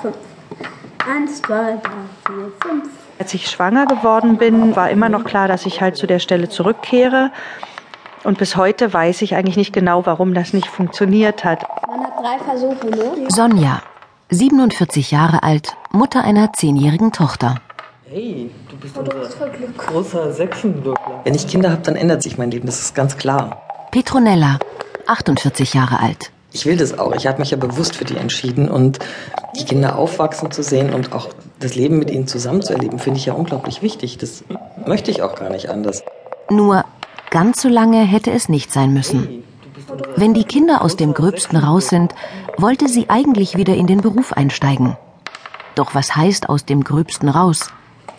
fünf. Eins, zwei, drei, vier, fünf. Als ich schwanger geworden bin, war immer noch klar, dass ich halt zu der Stelle zurückkehre. Und bis heute weiß ich eigentlich nicht genau, warum das nicht funktioniert hat. Man hat drei Versuche, ne? Sonja, 47 Jahre alt, Mutter einer zehnjährigen Tochter. Hey, du bist unser großer Sechsenwürfler. Wenn ich Kinder habe, dann ändert sich mein Leben, das ist ganz klar. Petronella, 48 Jahre alt. Ich will das auch. Ich habe mich ja bewusst für die entschieden und die Kinder aufwachsen zu sehen und auch das Leben mit ihnen zusammen zu erleben, finde ich ja unglaublich wichtig. Das möchte ich auch gar nicht anders. Nur ganz so lange hätte es nicht sein müssen. Wenn die Kinder aus dem Gröbsten raus sind, wollte sie eigentlich wieder in den Beruf einsteigen. Doch was heißt aus dem Gröbsten raus?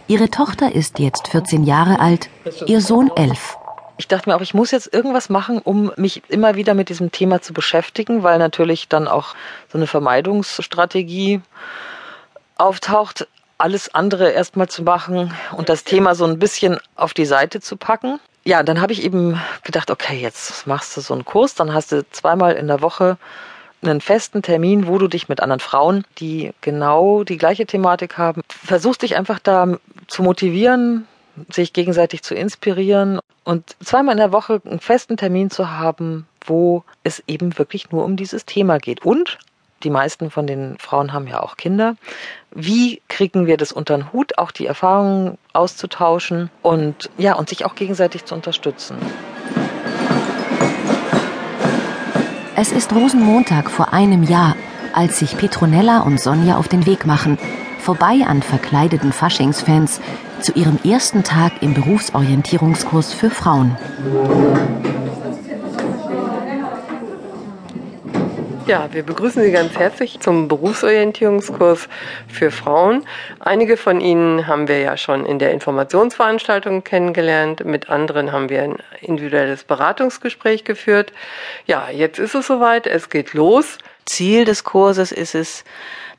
Ihre Tochter ist jetzt 14 Jahre alt, ihr Sohn 11. Ich dachte mir auch, ich muss jetzt irgendwas machen, um mich immer wieder mit diesem Thema zu beschäftigen, weil natürlich dann auch so eine Vermeidungsstrategie auftaucht, alles andere erstmal zu machen und das Thema so ein bisschen auf die Seite zu packen. Ja, dann habe ich eben gedacht, okay, jetzt machst du so einen Kurs, dann hast du zweimal in der Woche einen festen Termin, wo du dich mit anderen Frauen, die genau die gleiche Thematik haben, versuchst dich einfach da zu motivieren, sich gegenseitig zu inspirieren und zweimal in der Woche einen festen Termin zu haben, wo es eben wirklich nur um dieses Thema geht. Und die meisten von den Frauen haben ja auch Kinder. Wie kriegen wir das unter den Hut, auch die Erfahrungen auszutauschen und ja, und sich auch gegenseitig zu unterstützen? Es ist Rosenmontag vor einem Jahr, als sich Petronella und Sonja auf den Weg machen, vorbei an verkleideten Faschingsfans, zu ihrem ersten Tag im Berufsorientierungskurs für Frauen. Ja, wir begrüßen Sie ganz herzlich zum Berufsorientierungskurs für Frauen. Einige von Ihnen haben wir ja schon in der Informationsveranstaltung kennengelernt. Mit anderen haben wir ein individuelles Beratungsgespräch geführt. Ja, jetzt ist es soweit. Es geht los. Ziel des Kurses ist es,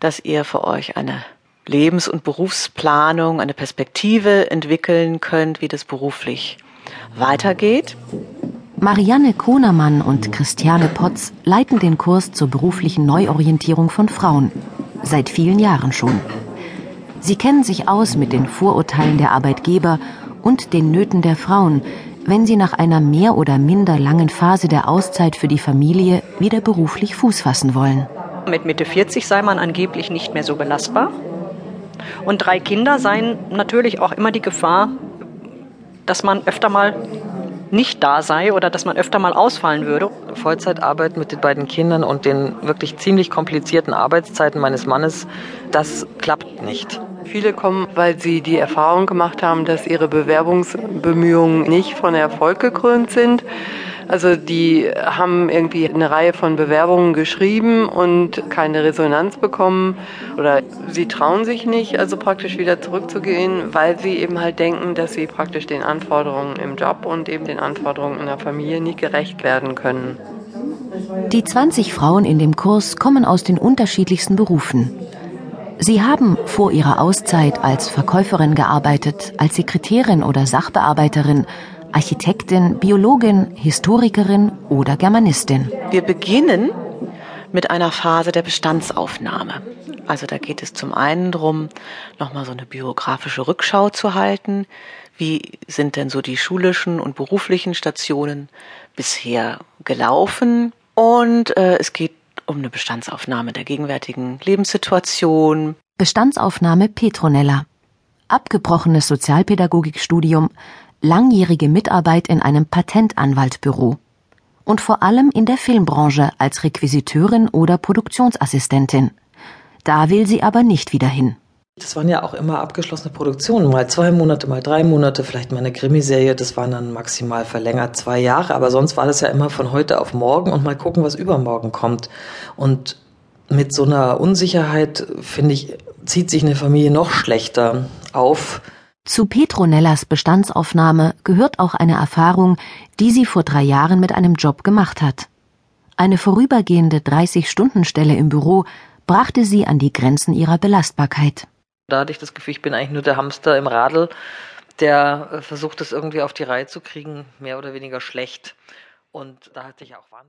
dass ihr für euch eine Lebens- und Berufsplanung, eine Perspektive entwickeln könnt, wie das beruflich weitergeht. Marianne Kohnermann und Christiane Potz leiten den Kurs zur beruflichen Neuorientierung von Frauen. Seit vielen Jahren schon. Sie kennen sich aus mit den Vorurteilen der Arbeitgeber und den Nöten der Frauen, wenn sie nach einer mehr oder minder langen Phase der Auszeit für die Familie wieder beruflich Fuß fassen wollen. Mit Mitte 40 sei man angeblich nicht mehr so belastbar. Und drei Kinder seien natürlich auch immer die Gefahr, dass man öfter mal nicht da sei oder dass man öfter mal ausfallen würde. Vollzeitarbeit mit den beiden Kindern und den wirklich ziemlich komplizierten Arbeitszeiten meines Mannes, das klappt nicht. Viele kommen, weil sie die Erfahrung gemacht haben, dass ihre Bewerbungsbemühungen nicht von Erfolg gekrönt sind. Also die haben irgendwie eine Reihe von Bewerbungen geschrieben und keine Resonanz bekommen oder sie trauen sich nicht, also praktisch wieder zurückzugehen, weil sie eben halt denken, dass sie praktisch den Anforderungen im Job und eben den Anforderungen in der Familie nicht gerecht werden können. Die 20 Frauen in dem Kurs kommen aus den unterschiedlichsten Berufen. Sie haben vor ihrer Auszeit als Verkäuferin gearbeitet, als Sekretärin oder Sachbearbeiterin, Architektin, Biologin, Historikerin oder Germanistin. Wir beginnen mit einer Phase der Bestandsaufnahme. Also da geht es zum einen darum, nochmal so eine biografische Rückschau zu halten. Wie sind denn so die schulischen und beruflichen Stationen bisher gelaufen? Und äh, es geht um eine Bestandsaufnahme der gegenwärtigen Lebenssituation. Bestandsaufnahme Petronella. Abgebrochenes Sozialpädagogikstudium, langjährige Mitarbeit in einem Patentanwaltbüro und vor allem in der Filmbranche als Requisiteurin oder Produktionsassistentin. Da will sie aber nicht wieder hin. Das waren ja auch immer abgeschlossene Produktionen, mal zwei Monate, mal drei Monate, vielleicht mal eine Krimiserie, das waren dann maximal verlängert zwei Jahre, aber sonst war das ja immer von heute auf morgen und mal gucken, was übermorgen kommt. Und mit so einer Unsicherheit, finde ich, zieht sich eine Familie noch schlechter auf. Zu Petronellas Bestandsaufnahme gehört auch eine Erfahrung, die sie vor drei Jahren mit einem Job gemacht hat. Eine vorübergehende 30-Stunden-Stelle im Büro brachte sie an die Grenzen ihrer Belastbarkeit. Da hatte ich das Gefühl, ich bin eigentlich nur der Hamster im Radl, der äh, versucht, es irgendwie auf die Reihe zu kriegen, mehr oder weniger schlecht. Und da hatte ich auch Wahnsinn.